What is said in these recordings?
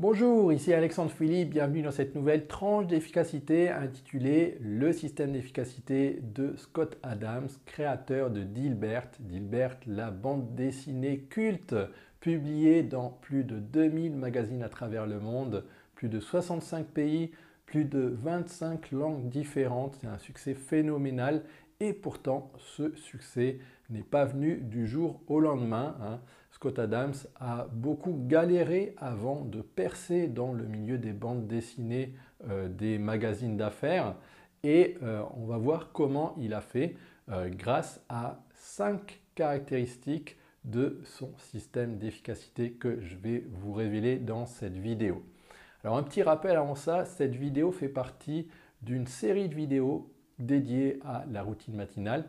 Bonjour, ici Alexandre Philippe, bienvenue dans cette nouvelle tranche d'efficacité intitulée Le système d'efficacité de Scott Adams, créateur de Dilbert. Dilbert, la bande dessinée culte, publiée dans plus de 2000 magazines à travers le monde, plus de 65 pays, plus de 25 langues différentes. C'est un succès phénoménal et pourtant ce succès n'est pas venu du jour au lendemain. Hein. Adams a beaucoup galéré avant de percer dans le milieu des bandes dessinées euh, des magazines d'affaires et euh, on va voir comment il a fait euh, grâce à cinq caractéristiques de son système d'efficacité que je vais vous révéler dans cette vidéo. Alors un petit rappel avant ça, cette vidéo fait partie d'une série de vidéos dédiées à la routine matinale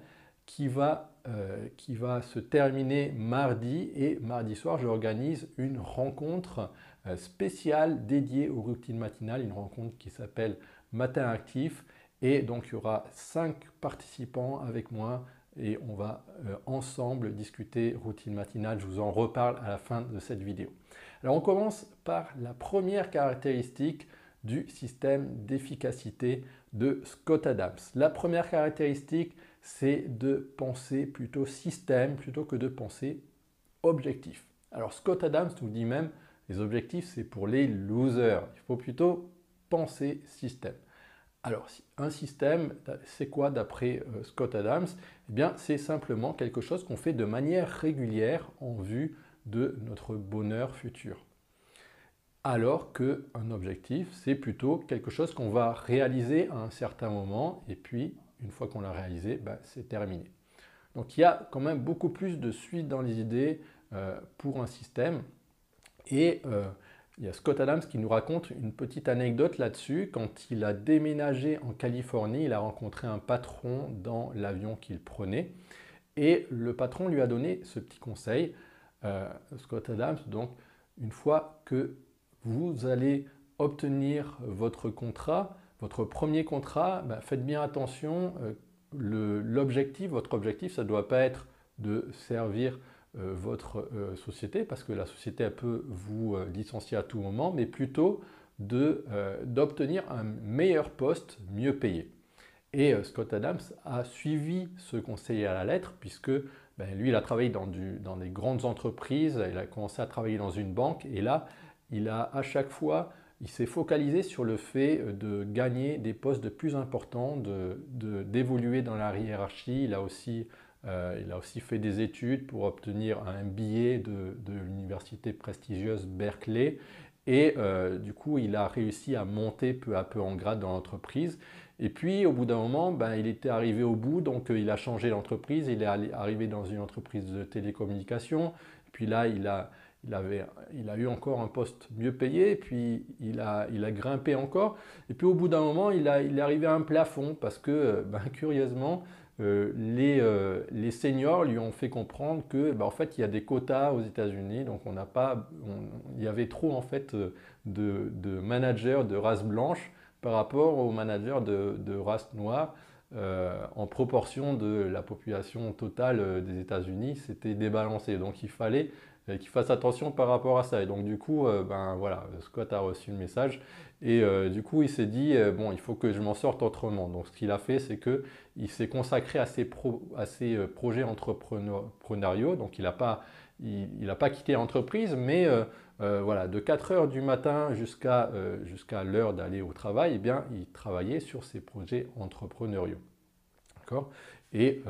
qui va, euh, qui va se terminer mardi et mardi soir j'organise une rencontre euh, spéciale dédiée aux routines matinales, une rencontre qui s'appelle Matin Actif et donc il y aura cinq participants avec moi et on va euh, ensemble discuter routine matinale. Je vous en reparle à la fin de cette vidéo. Alors on commence par la première caractéristique du système d'efficacité de Scott Adams. La première caractéristique, c'est de penser plutôt système plutôt que de penser objectif. Alors Scott Adams nous dit même, les objectifs, c'est pour les losers. Il faut plutôt penser système. Alors, un système, c'est quoi d'après euh, Scott Adams? Eh bien, c'est simplement quelque chose qu'on fait de manière régulière en vue de notre bonheur futur. Alors qu'un objectif, c'est plutôt quelque chose qu'on va réaliser à un certain moment et puis, une fois qu'on l'a réalisé, ben, c'est terminé. Donc, il y a quand même beaucoup plus de suite dans les idées euh, pour un système. Et euh, il y a Scott Adams qui nous raconte une petite anecdote là-dessus. Quand il a déménagé en Californie, il a rencontré un patron dans l'avion qu'il prenait. Et le patron lui a donné ce petit conseil. Euh, Scott Adams, donc, une fois que vous allez obtenir votre contrat, votre premier contrat, bah, faites bien attention. Euh, l'objectif, votre objectif, ça ne doit pas être de servir euh, votre euh, société, parce que la société peut vous licencier à tout moment, mais plutôt d'obtenir un meilleur poste mieux payé. Et Scott Adams a suivi ce conseil à la lettre, puisque ben, lui, il a travaillé dans, dans, des grandes entreprises, il a commencé à travailler dans une banque, et là, il a à chaque fois, il s'est focalisé sur le fait de gagner des postes de plus importants, d'évoluer de, dans la hiérarchie. Il a aussi euh, il a aussi fait des études pour obtenir un billet de, l'université prestigieuse Berkeley et euh, du coup il a réussi à monter peu à peu en grade dans l'entreprise. Et puis au bout d'un moment, ben, il était arrivé au bout, donc euh, il a changé d'entreprise, il est arrivé dans une entreprise de télécommunications, puis là il a, il, avait, il a eu encore un poste mieux payé, puis il a, il a grimpé encore, et puis au bout d'un moment il, a, il est arrivé à un plafond parce que ben, curieusement, euh, euh, les, seniors lui ont fait comprendre que bah, en fait il y a des quotas aux États-Unis, donc on n'a pas, il y avait trop en fait euh, de, managers de race blanche par rapport aux managers de, race noire. en proportion de la population totale des États-Unis, c'était débalancé. Donc il fallait qu'il fasse attention par rapport à ça. Et donc du coup, ben voilà, Scott a reçu le message et euh, du coup, il s'est dit, euh, bon, il faut que je m'en sorte autrement. Donc, ce qu'il a fait, c'est qu'il s'est consacré à ses, euh, projets entrepreneuriaux. Donc, il n'a pas, pas, quitté l'entreprise, mais voilà, de 4 heures du matin jusqu'à l'heure d'aller au travail, eh bien, il travaillait sur ses projets entrepreneuriaux. D'accord? Et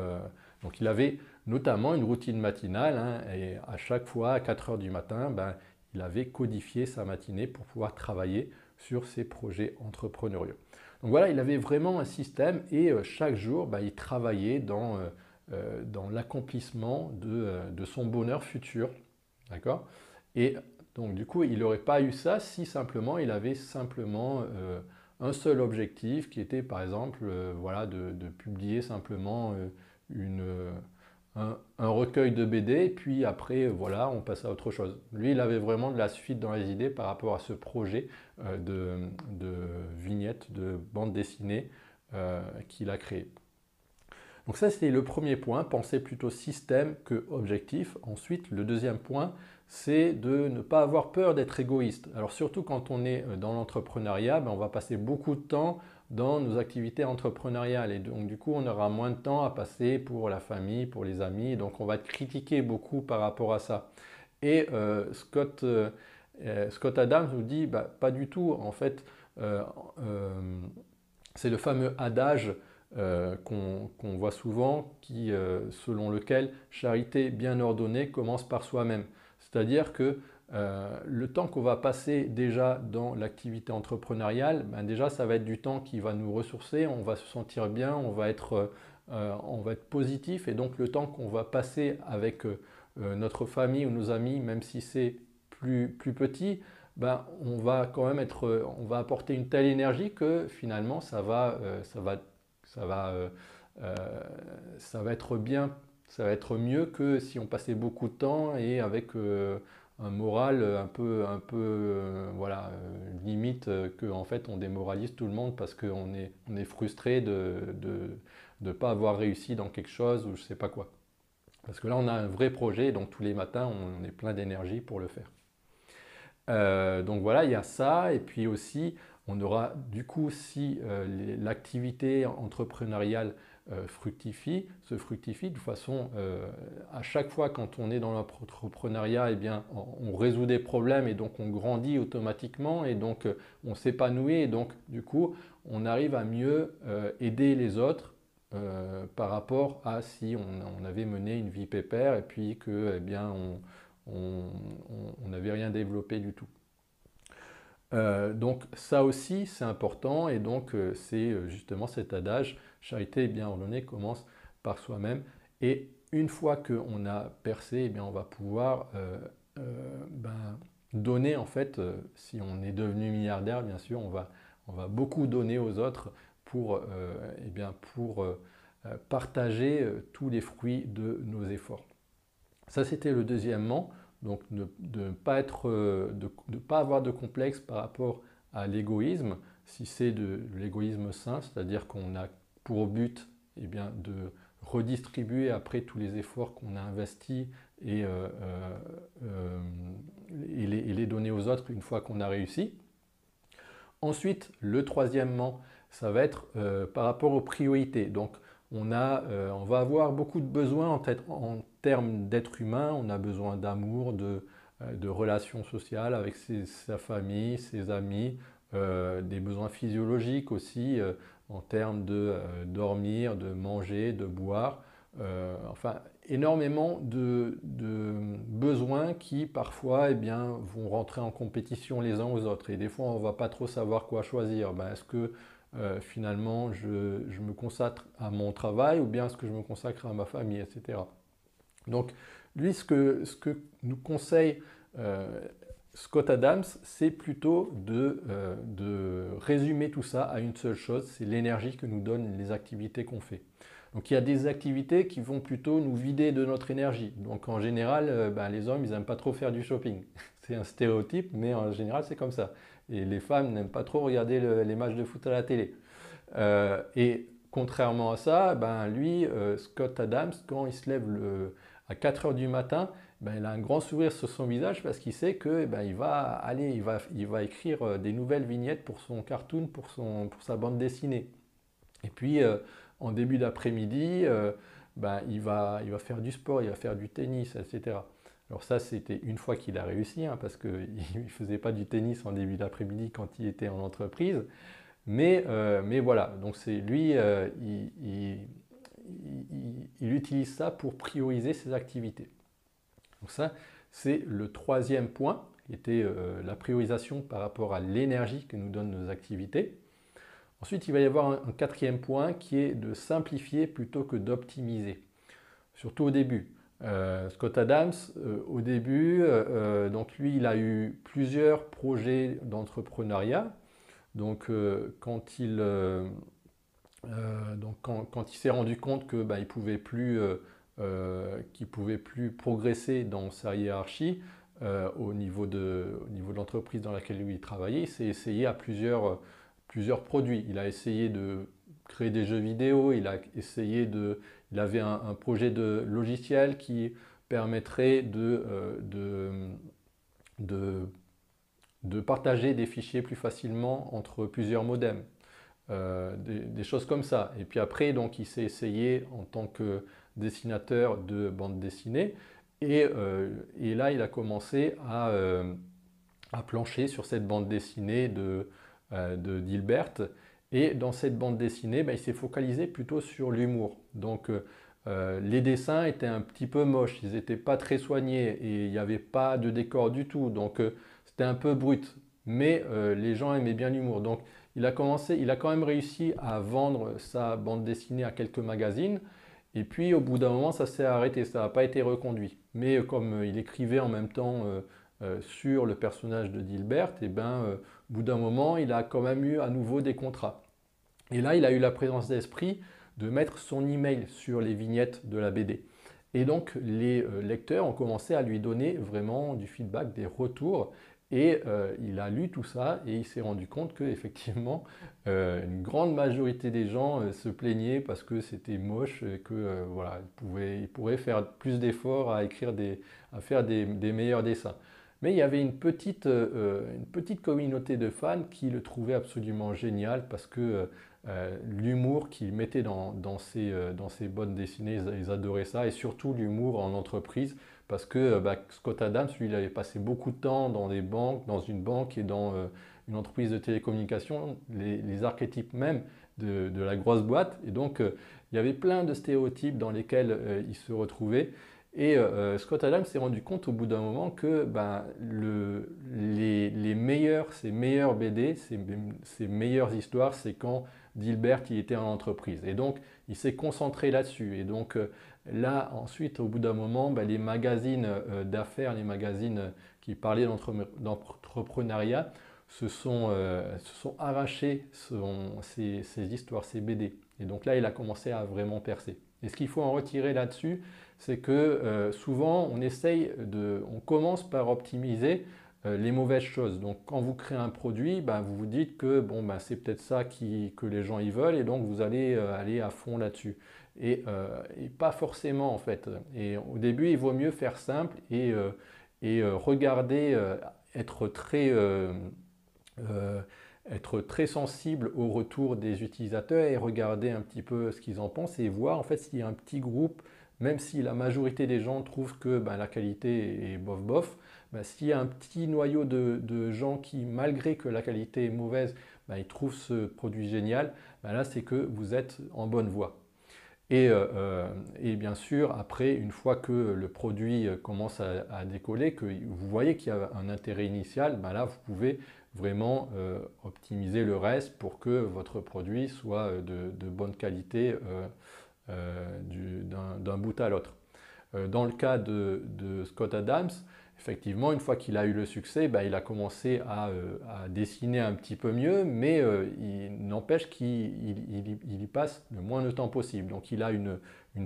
donc, il avait notamment une routine matinale, hein, et à chaque fois, à 4 heures du matin, ben, il avait codifié sa matinée pour pouvoir travailler sur ses projets entrepreneuriaux. Donc voilà, il avait vraiment un système et euh, chaque jour, bah, il travaillait dans, euh, euh, dans l'accomplissement de, son bonheur futur. D'accord? Et donc du coup, il n'aurait pas eu ça si simplement il avait simplement un seul objectif qui était par exemple voilà, de, de publier simplement une un, recueil de BD, puis après, voilà, on passe à autre chose. Lui, il avait vraiment de la suite dans les idées par rapport à ce projet euh, de, de vignette, de bande dessinée euh, qu'il a créé. Donc ça, c'était le premier point, penser plutôt système que objectif. Ensuite, le deuxième point, c'est de ne pas avoir peur d'être égoïste. Alors surtout quand on est dans l'entrepreneuriat, ben, on va passer beaucoup de temps dans nos activités entrepreneuriales. Et donc du coup, on aura moins de temps à passer pour la famille, pour les amis. Donc on va être critiqué beaucoup par rapport à ça. Et euh, Scott, euh, euh, Scott, Adams nous dit, bah, pas du tout. En fait, c'est le fameux adage qu'on voit souvent, qui, selon lequel charité bien ordonnée commence par soi-même. C'est-à-dire que euh, le temps qu'on va passer déjà dans l'activité entrepreneuriale, ben déjà ça va être du temps qui va nous ressourcer, on va se sentir bien, on va être, euh, positif. Et donc le temps qu'on va passer avec euh, notre famille ou nos amis, même si c'est plus, petit, ben, on va quand même être, on va apporter une telle énergie que finalement ça va être bien, ça va être mieux que si on passait beaucoup de temps et avec un moral un peu, un peu euh, voilà, euh, limite euh, qu'en en fait on démoralise tout le monde parce qu'on est, on est frustré de ne de, pas avoir réussi dans quelque chose ou je sais pas quoi. Parce que là on a un vrai projet, donc tous les matins on est plein d'énergie pour le faire. donc voilà, il y a ça, et puis aussi on aura du coup si l'activité entrepreneuriale euh, fructifie, se fructifie de façon, euh, à chaque fois quand on est dans l'entrepreneuriat, eh bien, on, résout des problèmes et donc on grandit automatiquement et donc euh, on s'épanouit et donc du coup on arrive à mieux aider les autres par rapport à si on, avait mené une vie pépère et puis que eh bien, on n'avait rien développé du tout. Donc ça aussi c'est important et donc c'est justement cet adage charité bien ordonnée commence par soi-même. Et une fois qu'on a percé, eh bien, on va pouvoir euh, euh, ben, donner, en fait, euh, si on est devenu milliardaire, bien sûr, on va, on va beaucoup donner aux autres pour, eh bien, pour partager tous les fruits de nos efforts. Ça, c'était le deuxièmement. Donc, de ne de pas avoir de complexe par rapport à l'égoïsme, si c'est de l'égoïsme sain, c'est-à-dire qu'on a pour but eh de redistribuer après tous les efforts qu'on a investis et, euh, euh, euh, et, les, donner aux autres une fois qu'on a réussi. Ensuite, le troisièmement, ça va être par rapport aux priorités. Donc, on, a, on va avoir beaucoup de besoins en, tête, termes d'être humain. On a besoin d'amour, de, de, relations sociales avec sa famille, ses amis, des besoins physiologiques aussi, en termes de euh, dormir, de manger, de boire. Euh, enfin, énormément de, besoins qui parfois eh bien, vont rentrer en compétition les uns aux autres. Et des fois, on ne va pas trop savoir quoi choisir. Ben, est-ce que euh, finalement je, me consacre à mon travail ou bien est-ce que je me consacre à ma famille, etc. Donc, lui, ce que, nous conseille Scott Adams, c'est plutôt euh, de, résumer tout ça à une seule chose, c'est l'énergie que nous donnent les activités qu'on fait. Donc il y a des activités qui vont plutôt nous vider de notre énergie. Donc en général, euh, ben, les hommes, ils n'aiment pas trop faire du shopping. c'est un stéréotype, mais en général, c'est comme ça. Et les femmes n'aiment pas trop regarder les matchs de foot à la télé. Euh, et contrairement à ça, ben, lui, Scott Adams, quand il se lève à 4 heures du matin, ben, il a un grand sourire sur son visage parce qu'il sait que ben, il va aller, il va, il va écrire euh, des nouvelles vignettes pour son cartoon, pour, son, pour sa bande dessinée. Et puis euh, en début d'après-midi, euh, ben, il, va, il va faire du sport, il va faire du tennis, etc. Alors ça, c'était une fois qu'il a réussi, hein, parce qu'il ne faisait pas du tennis en début d'après-midi quand il était en entreprise. Mais, mais voilà, donc c'est lui, il, il utilise ça pour prioriser ses activités. Donc ça, c'est le troisième point, qui était euh, la priorisation par rapport à l'énergie que nous donnent nos activités. Ensuite, il va y avoir un, quatrième point qui est de simplifier plutôt que d'optimiser, surtout au début. Euh, Scott Adams, euh, au début, donc lui, il a eu plusieurs projets d'entrepreneuriat. Donc, quand il, donc quand, il s'est rendu compte qu'il bah, ne pouvait plus euh, ne pouvait plus progresser dans sa hiérarchie euh, au niveau de, l'entreprise dans laquelle il travaillait. Il s'est essayé à plusieurs, produits. Il a essayé de créer des jeux vidéo, il a essayé de... Il avait un, projet de logiciel qui permettrait de, partager des fichiers plus facilement entre plusieurs modems. Des, choses comme ça. Et puis après, donc, il s'est essayé en tant que dessinateur de bande dessinée. Et, et là, il a commencé à, à, plancher sur cette bande dessinée de, de et dans cette bande dessinée, ben, il s'est focalisé plutôt sur l'humour. Donc euh, euh, les dessins étaient un petit peu moches, ils n'étaient pas très soignés et il n'y avait pas de décor du tout. Donc euh, c'était un peu brut. Mais les gens aimaient bien l'humour. Donc il a commencé, il a quand même réussi à vendre sa bande dessinée à quelques magazines. Et puis au bout d'un moment, ça s'est arrêté, ça n'a pas été reconduit. Mais comme il écrivait en même temps sur le personnage de Dilbert, et eh ben, au bout d'un moment, il a quand même eu à nouveau des contrats. Et là, il a eu la présence d'esprit de mettre son email sur les vignettes de la BD. Et donc, les euh, lecteurs ont commencé à lui donner vraiment du feedback, des retours. Et euh, il a lu tout ça et il s'est rendu compte qu'effectivement, euh, une grande majorité des gens se plaignaient parce que c'était moche et que voilà, il, pourrait faire plus d'efforts à écrire des, à faire des meilleurs dessins. Mais il y avait une petite, une petite communauté de fans qui le trouvaient absolument génial parce que euh, l'humour qu'il mettait dans, dans, ses, euh, dans, ses, bonnes dessinées, ils, adoraient ça, et surtout l'humour en entreprise, parce que euh, bah, Scott Adams, lui, il avait passé beaucoup de temps dans des banques, dans une banque et dans une entreprise de télécommunications, les, archétypes même de, de, la grosse boîte, et donc il y avait plein de stéréotypes dans lesquels il se retrouvait. Et Scott Adams s'est rendu compte au bout d'un moment que ben, le, les, les, meilleurs, ses meilleurs BD, ses, meilleures histoires, c'est quand Dilbert, il était en entreprise. Et donc, il s'est concentré là-dessus. Et donc, euh, là, ensuite, au bout d'un moment, ben, les magazines euh, d'affaires, les magazines euh, qui parlaient d'entrepreneuriat, se sont arrachés ces, histoires, ces BD. Et donc là, il a commencé à vraiment percer. Et ce qu'il faut en retirer là-dessus, c'est que souvent, on essaye de, on commence par optimiser euh, les mauvaises choses. Donc quand vous créez un produit, ben, vous vous dites que bon, ben, c'est peut-être ça que les gens y veulent et donc vous allez euh, aller à fond là-dessus. Euh, et, pas forcément en fait. Et au début, il vaut mieux faire simple et, et regarder, être très être très sensible au retour des utilisateurs et regarder un petit peu ce qu'ils en pensent et voir en fait s'il y a un petit groupe, même si la majorité des gens trouvent que ben, la qualité est bof bof, bah, s'il y a un petit noyau de, gens qui, malgré que la qualité est mauvaise, bah, ils trouvent ce produit génial, bah, là c'est que vous êtes en bonne voie. Euh, euh, et, bien sûr, après, une fois que le produit commence à, décoller, que vous voyez qu'il y a un intérêt initial, là vous pouvez vraiment euh, optimiser le reste pour que votre produit soit de, bonne qualité d'un bout à l'autre. Dans le cas de Scott Adams, effectivement, une fois qu'il a eu le succès, bah, il a commencé à, euh, dessiner un petit peu mieux, mais euh, il n'empêche qu'il y passe le moins de temps possible. Donc il a une,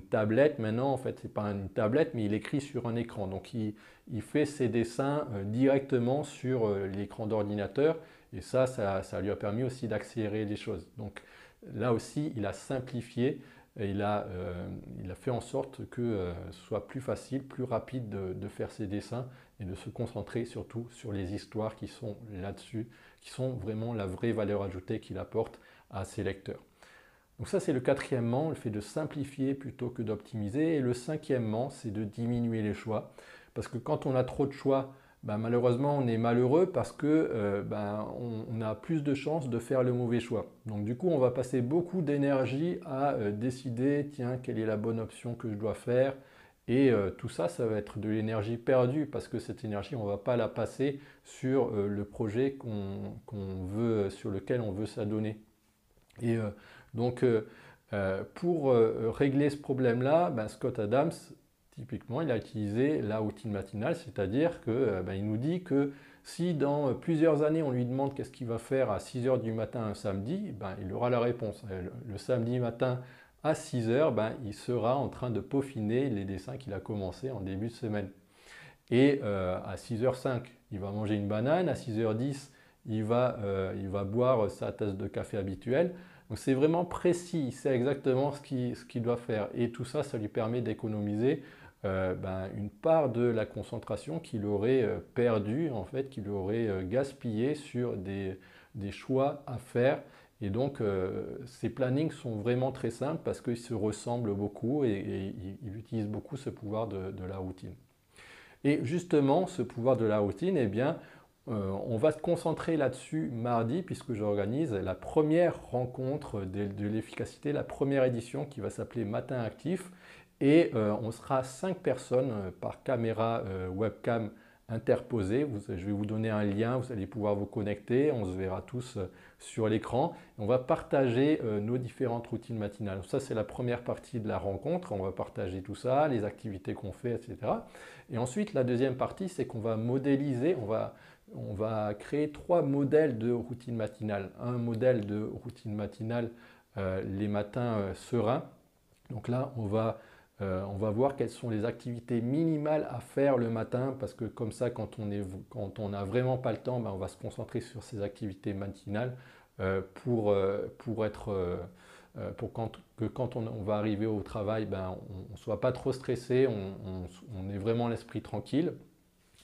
tablette maintenant, en fait, c'est pas une tablette, mais il écrit sur un écran. Donc il, fait ses dessins euh, directement sur l'écran d'ordinateur, et ça, ça, ça, lui a permis aussi d'accélérer les choses. Donc là aussi, il a simplifié et il a, euh, il a fait en sorte que euh, ce soit plus facile, plus rapide de, faire ses dessins et de se concentrer surtout sur les histoires qui sont là-dessus, qui sont vraiment la vraie valeur ajoutée qu'il apporte à ses lecteurs. Donc ça c'est le quatrièmement, le fait de simplifier plutôt que d'optimiser. Et le cinquièmement, c'est de diminuer les choix. Parce que quand on a trop de choix, ben, malheureusement, on est malheureux parce que ben, on, a plus de chances de faire le mauvais choix. Donc du coup, on va passer beaucoup d'énergie à euh, décider, tiens, quelle est la bonne option que je dois faire. Et euh, tout ça, ça va être de l'énergie perdue parce que cette énergie, on va pas la passer sur le projet qu'on veut, sur lequel on veut s'adonner. Et donc, pour régler ce problème-là, ben, Scott Adams Typiquement, il a utilisé la routine matinale, c'est-à-dire qu'il euh, ben, nous dit que si dans plusieurs années on lui demande qu'est-ce qu'il va faire à 6 heures du matin un samedi, ben, il aura la réponse. Euh, le, samedi matin à 6 heures, ben, il sera en train de peaufiner les dessins qu'il a commencé en début de semaine. Et euh, à 6h05, il va manger une banane. À 6h10, il va, il va boire sa tasse de café habituelle. Donc c'est vraiment précis, il sait exactement ce qu'il doit faire. Et tout ça, ça lui permet d'économiser ben, une part de la concentration qu'il aurait perdue, en fait, qu'il aurait gaspillé sur des, choix à faire. Et donc, ces plannings sont vraiment très simples parce qu'ils se ressemblent beaucoup et, ils utilisent beaucoup ce pouvoir de, la routine. Et justement, ce pouvoir de la routine, eh bien, euh, on va se concentrer là-dessus mardi puisque j'organise la première rencontre de, l'efficacité, la première édition qui va s'appeler Matin Actif. Et euh, on sera cinq personnes euh, par caméra webcam interposée. je vais vous donner un lien, vous allez pouvoir vous connecter, on se verra tous sur l'écran. On va partager nos différentes routines matinales. Ça, c'est la première partie de la rencontre. On va partager tout ça, les activités qu'on fait, etc. Et ensuite, la deuxième partie, c'est qu'on va modéliser, on va on va créer trois modèles de routine matinale. Un modèle de routine matinale euh, les matins euh, sereins. Donc là, on va, euh, on va voir quelles sont les activités minimales à faire le matin parce que comme ça, quand on n'a vraiment pas le temps, ben, on va se concentrer sur ces activités matinales pour, pour être pour que quand on, va arriver au travail, ben, on ne soit pas trop stressé, on, on ait vraiment l'esprit tranquille.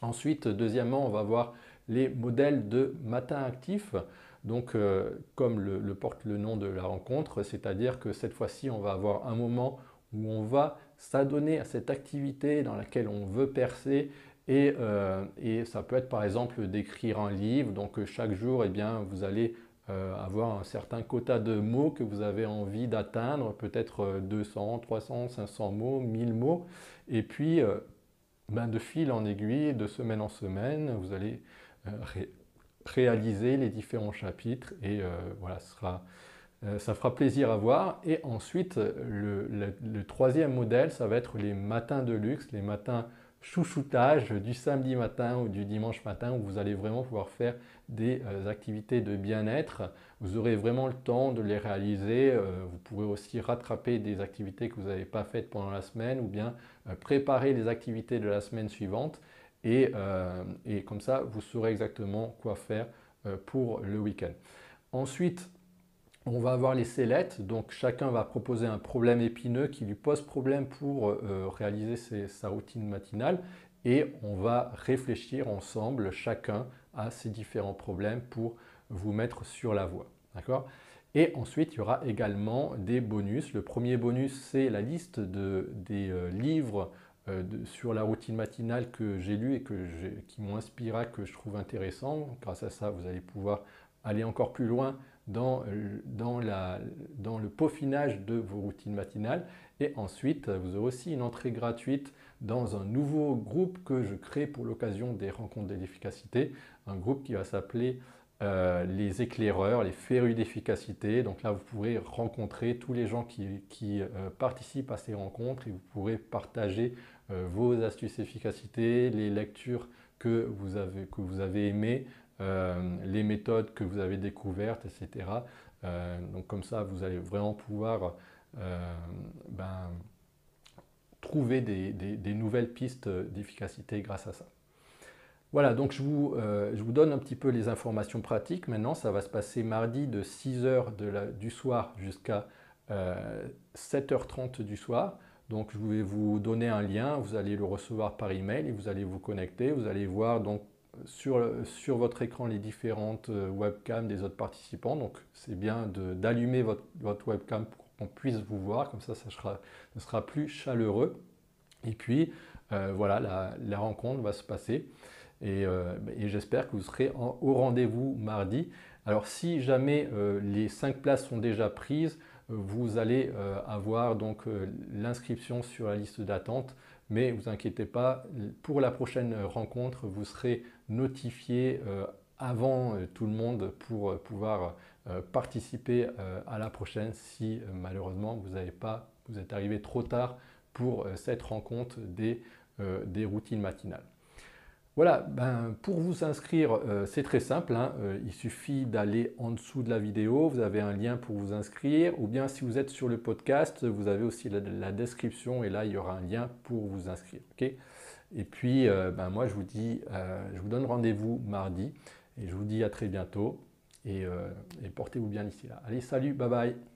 Ensuite, deuxièmement, on va voir les modèles de matin actif. Donc, euh, comme le, porte le nom de la rencontre, c'est-à-dire que cette fois-ci, on va avoir un moment où on va s'adonner à cette activité dans laquelle on veut percer. Et, euh, ça peut être par exemple d'écrire un livre. Donc, chaque jour, eh bien, vous allez euh, avoir un certain quota de mots que vous avez envie d'atteindre, peut-être 200, 300, 500 mots, 1000 mots. Et puis, ben, de fil en aiguille, de semaine en semaine, vous allez euh, réaliser les différents chapitres et euh, voilà, euh, ça fera plaisir à voir. Et ensuite, le, troisième modèle, ça va être les matins de luxe, les matins chouchoutage du samedi matin ou du dimanche matin où vous allez vraiment pouvoir faire des activités de bien-être. Vous aurez vraiment le temps de les réaliser. vous pourrez aussi rattraper des activités que vous n'avez pas faites pendant la semaine ou bien préparer les activités de la semaine suivante. Euh, et, comme ça, vous saurez exactement quoi faire euh, pour le week-end. Ensuite, on va avoir les sellettes, donc chacun va proposer un problème épineux qui lui pose problème pour euh, réaliser sa routine matinale et on va réfléchir ensemble chacun à ces différents problèmes pour vous mettre sur la voie. Et ensuite, il y aura également des bonus. Le premier bonus, c'est la liste de, des livres euh, sur la routine matinale que j'ai lu et que qui m'ont inspiré, que je trouve intéressant. Grâce à ça, vous allez pouvoir aller encore plus loin dans, euh, dans, le peaufinage de vos routines matinales. Et ensuite, vous aurez aussi une entrée gratuite dans un nouveau groupe que je crée pour l'occasion des rencontres de l'efficacité, un groupe qui va s'appeler euh, les éclaireurs, les férus d'efficacité. Donc là, vous pourrez rencontrer tous les gens qui, qui participent à ces rencontres et vous pourrez partager euh, vos astuces efficacité, les lectures que vous avez aimées, euh, les méthodes que vous avez découvertes, etc. Euh, donc comme ça, vous allez vraiment pouvoir ben, trouver des, nouvelles pistes d'efficacité grâce à ça. Voilà, donc je vous, je vous, donne un petit peu les informations pratiques. Maintenant, ça va se passer mardi de 6h du soir jusqu'à 7h30 du soir. Donc je vais vous donner un lien, vous allez le recevoir par email et vous allez vous connecter. Vous allez voir donc sur, sur votre écran les différentes euh, webcams des autres participants. Donc c'est bien d'allumer votre, votre, webcam pour qu'on puisse vous voir, comme ça ça sera, sera plus chaleureux. Et puis euh, voilà, la, rencontre va se passer. Et, euh, j'espère que vous serez au rendez-vous mardi. Alors si jamais les cinq places sont déjà prises, vous allez avoir donc l'inscription sur la liste d'attente. Mais vous inquiétez pas, pour la prochaine rencontre, vous serez notifié euh, avant tout le monde pour pouvoir participer à la prochaine si malheureusement vous n'avez pas, vous êtes arrivé trop tard pour cette rencontre des routines matinales. Voilà, ben, pour vous inscrire, euh, c'est très simple. Hein. Euh, il suffit d'aller en dessous de la vidéo, vous avez un lien pour vous inscrire, ou bien si vous êtes sur le podcast, vous avez aussi la, description et là, il y aura un lien pour vous inscrire. et puis, euh, ben, moi, je vous dis, je vous donne rendez-vous mardi et je vous dis à très bientôt et portez-vous bien ici là. Allez, salut, bye bye